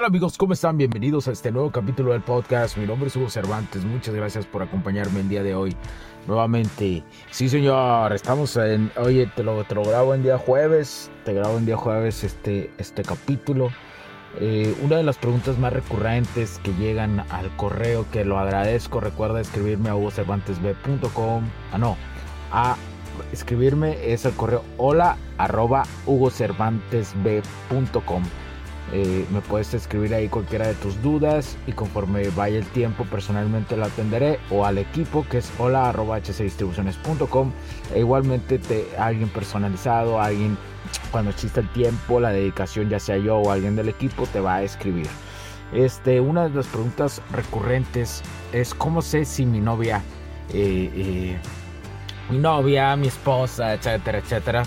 ¿Qué tal amigos? ¿Cómo están? Bienvenidos a este nuevo capítulo del podcast. Mi nombre es Hugo Cervantes. Muchas gracias por acompañarme el día de hoy. Nuevamente, sí señor, estamos en... Oye, te lo, te lo grabo en día jueves. Te grabo en día jueves este, este capítulo. Eh, una de las preguntas más recurrentes que llegan al correo, que lo agradezco, recuerda escribirme a hugocervantesb.com. Ah, no, a escribirme es el correo hola arroba hugocervantesb.com. Eh, me puedes escribir ahí cualquiera de tus dudas y conforme vaya el tiempo personalmente lo atenderé o al equipo que es hola hcdistribuciones.com e igualmente te, alguien personalizado, alguien cuando exista el tiempo, la dedicación ya sea yo o alguien del equipo te va a escribir. Este, una de las preguntas recurrentes es cómo sé si mi novia, eh, eh, mi novia, mi esposa, etcétera, etcétera,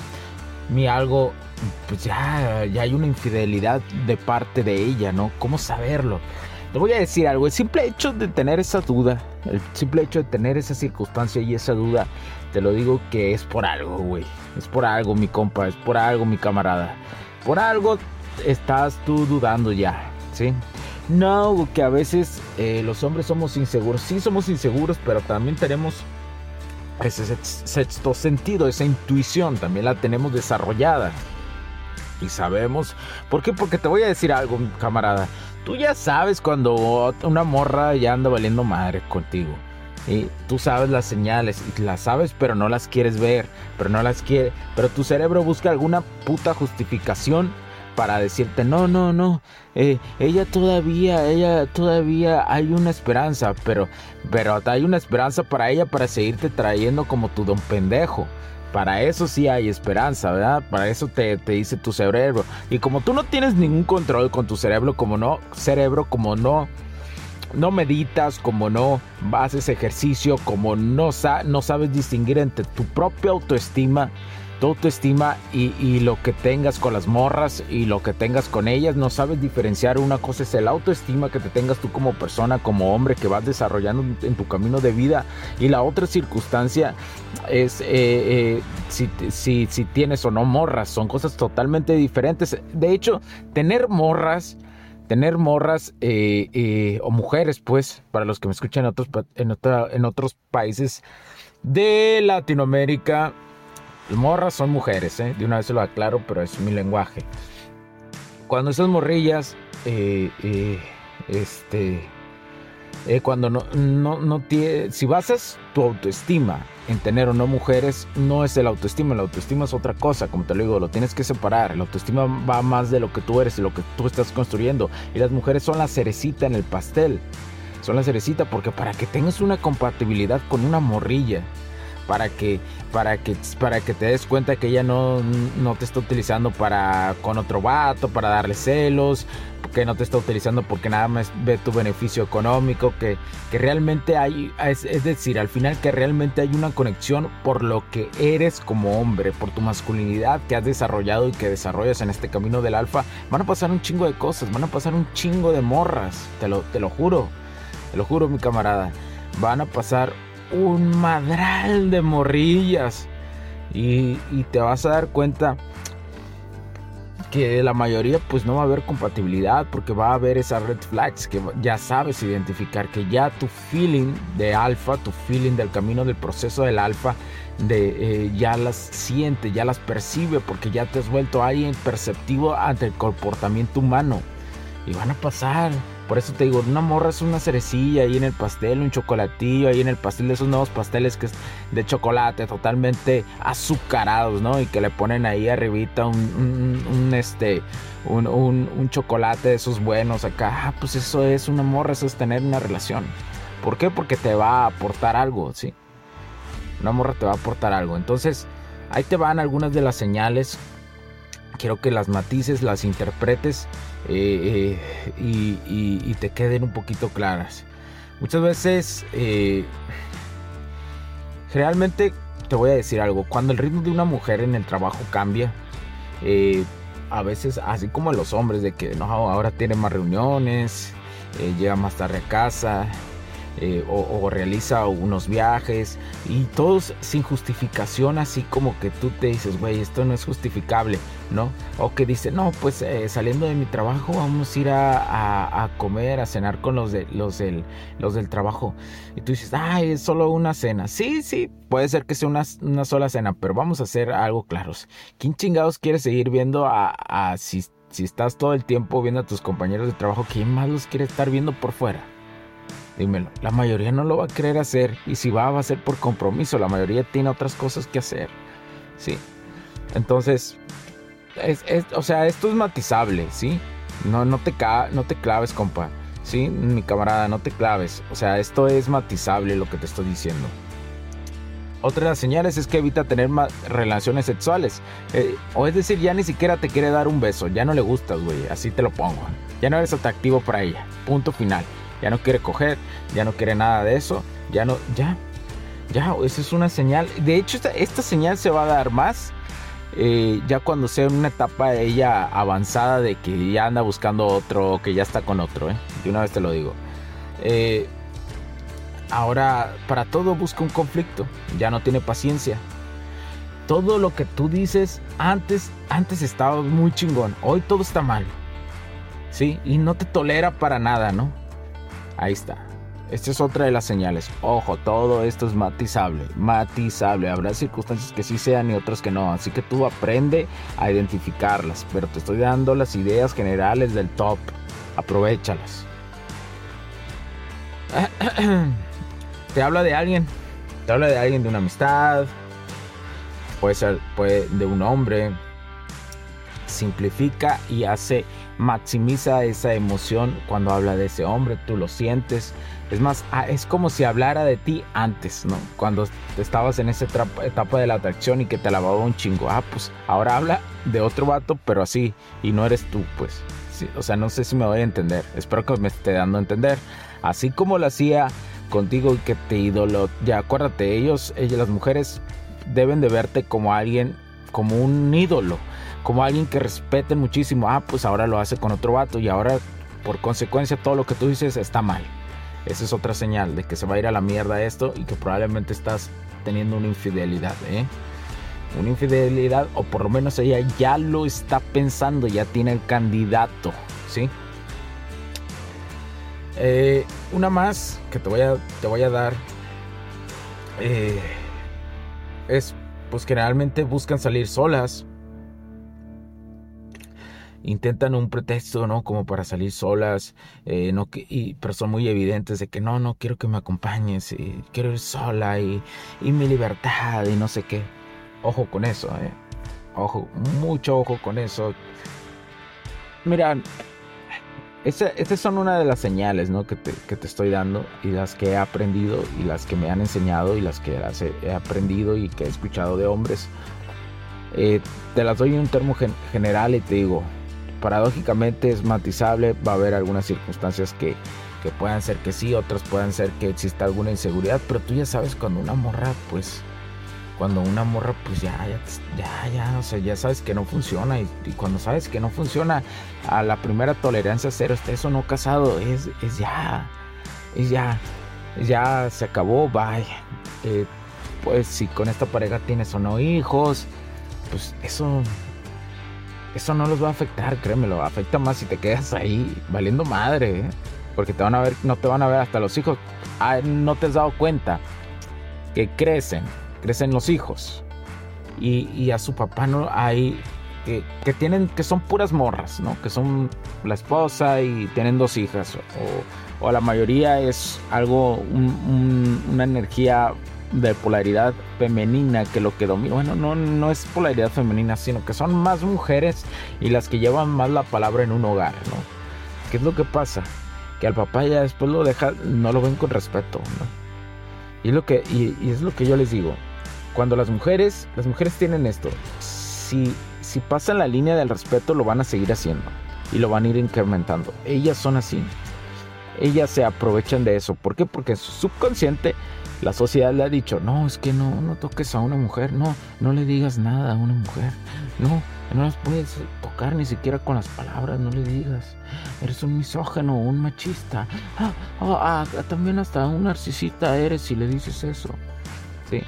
mi algo pues ya, ya hay una infidelidad de parte de ella, ¿no? ¿Cómo saberlo? Te voy a decir algo, el simple hecho de tener esa duda, el simple hecho de tener esa circunstancia y esa duda, te lo digo que es por algo, güey. Es por algo, mi compa, es por algo, mi camarada. Por algo estás tú dudando ya, ¿sí? No, que a veces eh, los hombres somos inseguros. Sí somos inseguros, pero también tenemos ese sexto sentido, esa intuición, también la tenemos desarrollada y sabemos. ¿Por qué? Porque te voy a decir algo, camarada. Tú ya sabes cuando una morra ya anda valiendo madre contigo. Y tú sabes las señales y las sabes, pero no las quieres ver, pero no las quiere, pero tu cerebro busca alguna puta justificación para decirte no, no, no, eh, ella todavía, ella todavía hay una esperanza, pero, pero hay una esperanza para ella para seguirte trayendo como tu don pendejo. Para eso sí hay esperanza, ¿verdad? Para eso te, dice tu cerebro. Y como tú no tienes ningún control con tu cerebro, como no, cerebro, como no, no meditas, como no haces ejercicio, como no, no sabes distinguir entre tu propia autoestima tu autoestima y, y, lo que tengas con las morras y lo que tengas con ellas. No sabes diferenciar. Una cosa es el autoestima que te tengas tú como persona, como hombre que vas desarrollando en tu camino de vida. Y la otra circunstancia es eh, eh, si, si, tienes o no morras. Son cosas totalmente diferentes. De hecho, tener morras tener morras eh, o mujeres, pues, para los que me escuchan en otros, en otros países de Latinoamérica, morras son mujeres, ¿eh? de una vez se lo aclaro, pero es mi lenguaje. Cuando esas morrillas, eh, eh, este, cuando no, no, no si basas tu autoestima en tener o no mujeres, no es el autoestima, el autoestima es otra cosa, como te lo digo, lo tienes que separar, el autoestima va más de lo que tú eres y lo que tú estás construyendo, y las mujeres son la cerecita en el pastel, son la cerecita porque para que tengas una compatibilidad con una morrilla, para que, para que, para que te des cuenta que ella no, no te está utilizando para con otro vato, para darle celos, que no te está utilizando porque nada más ve tu beneficio económico, que, que realmente hay, es, es, decir, al final que realmente hay una conexión por lo que eres como hombre, por tu masculinidad que has desarrollado y que desarrollas en este camino del alfa, van a pasar un chingo de cosas, van a pasar un chingo de morras, te lo, te lo juro, te lo juro mi camarada, van a pasar un madral de morrillas. Y, te vas a dar cuenta que la mayoría pues no va a haber compatibilidad porque va a haber esas red flags que ya sabes identificar, que ya tu feeling de alfa, tu feeling del camino del proceso del alfa, de, eh, ya las siente, ya las percibe porque ya te has vuelto alguien perceptivo ante el comportamiento humano. Y van a pasar, por eso te digo, una morra es una cerecilla ahí en el pastel, un chocolatillo ahí en el pastel de esos nuevos pasteles que es de chocolate totalmente azucarados, ¿no? Y que le ponen ahí arribita un, este, un, chocolate de esos buenos acá. Ah, pues eso es una morra, eso es tener una relación. ¿Por qué? Porque te va a aportar algo, ¿sí? Una morra te va a aportar algo. Entonces, ahí te van algunas de las señales quiero que las matices, las interpretes eh, eh, y, te queden un poquito claras. Muchas veces, eh, realmente te voy a decir algo, cuando el ritmo de una mujer en el trabajo cambia, a veces, así como los hombres, de que no, ahora tiene más reuniones, llega más tarde a casa, eh, o, realiza unos viajes y todos sin justificación, así como que tú te dices, güey, esto no es justificable, ¿no? O que dice, no, pues eh, saliendo de mi trabajo vamos a ir a, comer, a cenar con los, de, los, del, los del trabajo. Y tú dices, ay, es solo una cena. Sí, sí, puede ser que sea una, una sola cena, pero vamos a hacer algo claros. ¿Quién chingados quiere seguir viendo a, a si, si estás todo el tiempo viendo a tus compañeros de trabajo, ¿quién más los quiere estar viendo por fuera? Dímelo, la mayoría no lo va a querer hacer y si va, va a ser por compromiso. La mayoría tiene otras cosas que hacer. Sí. Entonces, es, o sea, esto es matizable, ¿sí? No, no, te no te claves, compa. ¿Sí? Mi camarada, no te claves. O sea, esto es matizable lo que te estoy diciendo. Otra de las señales es que evita tener más relaciones sexuales. Eh, o es decir, ya ni siquiera te quiere dar un beso. Ya no le gustas, güey. Así te lo pongo. Ya no eres atractivo para ella. Punto final ya no quiere coger, ya no quiere nada de eso, ya no, ya, ya, esa es una señal. De hecho, esta, señal se va a dar más eh, ya cuando sea una etapa ella avanzada de que ya anda buscando otro, que ya está con otro, ¿eh? de una vez te lo digo. Eh, ahora, para todo busca un conflicto, ya no tiene paciencia. Todo lo que tú dices antes, antes estaba muy chingón, hoy todo está mal. ¿Sí? Y no te tolera para nada, ¿no? Ahí está. Esta es otra de las señales. Ojo, todo esto es matizable, matizable. Habrá circunstancias que sí sean y otras que no. Así que tú aprende a identificarlas. Pero te estoy dando las ideas generales del top. Aprovechalas. Te habla de alguien. Te habla de alguien de una amistad. Puede ser puede, de un hombre. Simplifica y hace maximiza esa emoción cuando habla de ese hombre, tú lo sientes. Es más, ah, es como si hablara de ti antes, ¿no? Cuando estabas en esa etapa de la atracción y que te lavaba un chingo. Ah, pues ahora habla de otro vato, pero así, y no eres tú, pues. o sea, no sé si me voy a entender. Espero que me esté dando a entender. Así como lo hacía contigo y que te ídolo. Ya acuérdate, ellos, ellas, las mujeres deben de verte como alguien, como un ídolo como alguien que respeten muchísimo, ah, pues ahora lo hace con otro vato y ahora por consecuencia todo lo que tú dices está mal. Esa es otra señal de que se va a ir a la mierda esto y que probablemente estás teniendo una infidelidad, ¿eh? Una infidelidad o por lo menos ella ya lo está pensando, ya tiene el candidato, ¿sí? Eh, una más que te voy a, te voy a dar eh, es pues generalmente buscan salir solas intentan un pretexto, ¿no? Como para salir solas, eh, no, y, pero son muy evidentes de que no, no quiero que me acompañes, y quiero ir sola y, y mi libertad y no sé qué. Ojo con eso, ¿eh? Ojo, mucho ojo con eso. Mira, estas son una de las señales ¿no? que, te, que, te, estoy dando y las que he aprendido y las que me han enseñado y las que he aprendido y que he escuchado de hombres. Eh, te las doy en un termo general y te digo, paradójicamente es matizable, va a haber algunas circunstancias que, que puedan ser que sí, otras puedan ser que exista alguna inseguridad, pero tú ya sabes cuando una morra, pues, cuando una morra, pues ya, ya, ya, o sea, ya sabes que no funciona y, cuando sabes que no funciona, a la primera tolerancia cero, está eso no casado, es, es ya, es ya, ya se acabó, vaya, eh, pues si con esta pareja tienes o no hijos, pues eso eso no los va a afectar, créemelo. Afecta más si te quedas ahí valiendo madre. ¿eh? Porque te van a ver, no te van a ver hasta los hijos. Ah, no te has dado cuenta que crecen, crecen los hijos. Y, a su papá no hay. Que, que, tienen, que son puras morras, ¿no? Que son la esposa y tienen dos hijas. O, o la mayoría es algo, una energía de polaridad femenina que lo que domina, bueno, no, no es polaridad femenina, sino que son más mujeres y las que llevan más la palabra en un hogar, ¿no? ¿Qué es lo que pasa? Que al papá ya después lo deja, no lo ven con respeto, ¿no? Y es lo que, y, es lo que yo les digo. Cuando las mujeres, las mujeres tienen esto, si, si pasan la línea del respeto lo van a seguir haciendo y lo van a ir incrementando. Ellas son así. Ellas se aprovechan de eso. ¿Por qué? Porque su subconsciente la sociedad le ha dicho, no, es que no, no toques a una mujer, no, no le digas nada a una mujer, no, No las puedes tocar ni siquiera con las palabras, no le digas. Eres un misógeno, un machista. Ah, oh, ah, también hasta un narcisista eres si le dices eso. Sí.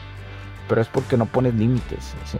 Pero es porque no pones límites. Sí.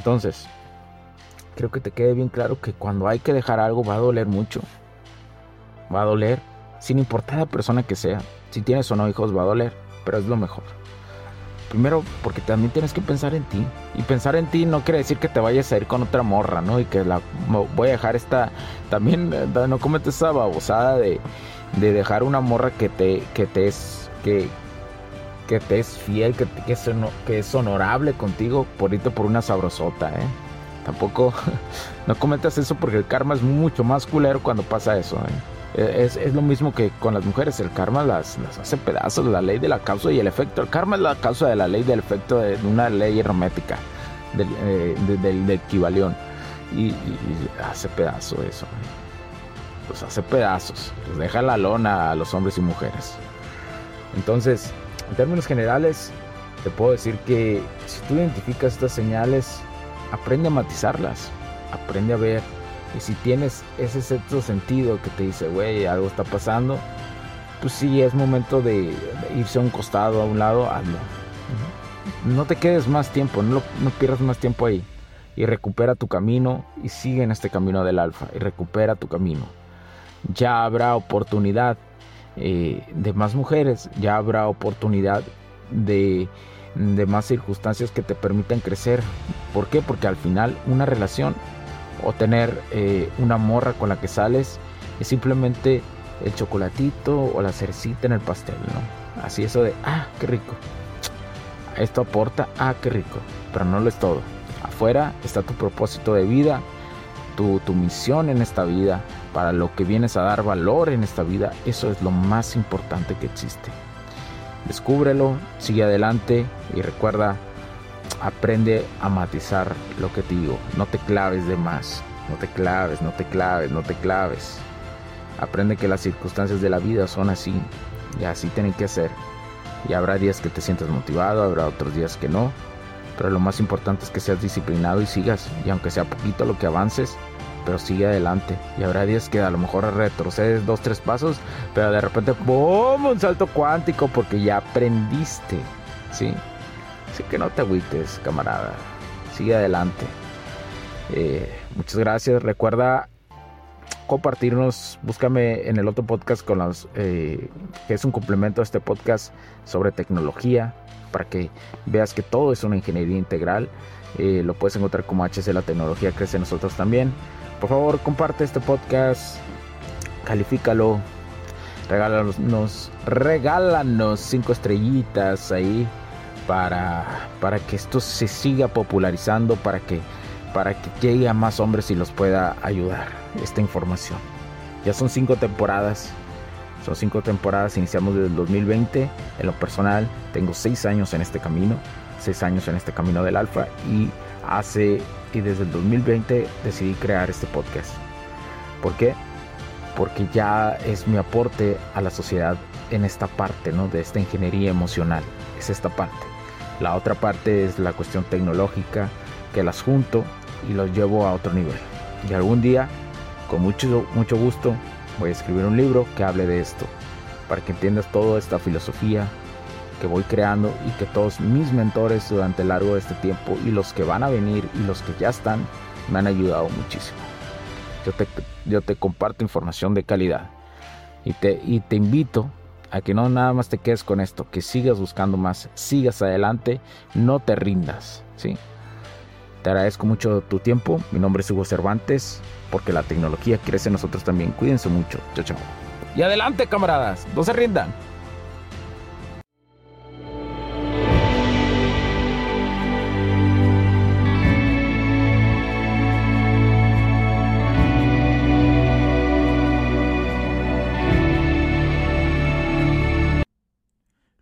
Entonces, creo que te quede bien claro que cuando hay que dejar algo va a doler mucho. Va a doler, sin importar la persona que sea. Si tienes o no hijos, va a doler, pero es lo mejor. Primero, porque también tienes que pensar en ti. Y pensar en ti no quiere decir que te vayas a ir con otra morra, ¿no? Y que la voy a dejar esta. También eh, no cometes esa babosada de, de dejar una morra que te, que te es. Que, que te es fiel, que, que, es, honorable contigo por por una sabrosota, ¿eh? Tampoco, no cometas eso porque el karma es mucho más culero cuando pasa eso, ¿eh? E, es, es, lo mismo que con las mujeres, el karma las, las, hace pedazos, la ley de la causa y el efecto. El karma es la causa de la ley del efecto de una ley hermética, del, eh, del, equivalión. Y, hace pedazos eso. ¿eh? Los hace pedazos, los deja la lona a los hombres y mujeres. Entonces, en términos generales, te puedo decir que si tú identificas estas señales, aprende a matizarlas, aprende a ver. Y si tienes ese sexto sentido que te dice, güey, algo está pasando, pues sí, es momento de irse a un costado, a un lado, hazlo. No te quedes más tiempo, no, no pierdas más tiempo ahí. Y recupera tu camino y sigue en este camino del alfa y recupera tu camino. Ya habrá oportunidad eh, de más mujeres, ya habrá oportunidad de, más circunstancias que te permitan crecer. ¿Por qué? Porque al final una relación o tener eh, una morra con la que sales es simplemente el chocolatito o la cercita en el pastel, ¿no? Así eso de, ah, qué rico. Esto aporta, ah, qué rico. Pero no lo es todo. Afuera está tu propósito de vida, tu, tu misión en esta vida, para lo que vienes a dar valor en esta vida, eso es lo más importante que existe. Descúbrelo, sigue adelante y recuerda, aprende a matizar lo que te digo. No te claves de más, no te claves, no te claves, no te claves. Aprende que las circunstancias de la vida son así y así tienen que ser. Y habrá días que te sientas motivado, habrá otros días que no. Pero lo más importante es que seas disciplinado y sigas. Y aunque sea poquito lo que avances, pero sigue adelante. Y habrá días que a lo mejor retrocedes dos, tres pasos, pero de repente, ¡boom! Un salto cuántico porque ya aprendiste, ¿sí? Así que no te agüites, camarada. Sigue adelante. Eh, muchas gracias. Recuerda compartirnos, búscame en el otro podcast con los, eh, que es un complemento a este podcast sobre tecnología, para que veas que todo es una ingeniería integral. Eh, lo puedes encontrar como HC La Tecnología Crece Nosotros también. Por favor, comparte este podcast, califícalo, regálanos, regálanos cinco estrellitas ahí para, para que esto se siga popularizando, para que, para que llegue a más hombres y los pueda ayudar esta información. Ya son cinco temporadas, son cinco temporadas, iniciamos desde el 2020. En lo personal, tengo seis años en este camino, seis años en este camino del alfa y hace y desde el 2020 decidí crear este podcast. ¿Por qué? Porque ya es mi aporte a la sociedad en esta parte, ¿no? De esta ingeniería emocional. Es esta parte. La otra parte es la cuestión tecnológica, que las junto y los llevo a otro nivel. Y algún día, con mucho, mucho gusto, voy a escribir un libro que hable de esto, para que entiendas toda esta filosofía que voy creando y que todos mis mentores durante el largo de este tiempo y los que van a venir y los que ya están me han ayudado muchísimo. Yo te, yo te comparto información de calidad y te, y te invito a que no nada más te quedes con esto, que sigas buscando más, sigas adelante, no te rindas, ¿sí? Te agradezco mucho tu tiempo, mi nombre es Hugo Cervantes, porque la tecnología crece en nosotros también. Cuídense mucho, chao chao. Y adelante camaradas, no se rindan.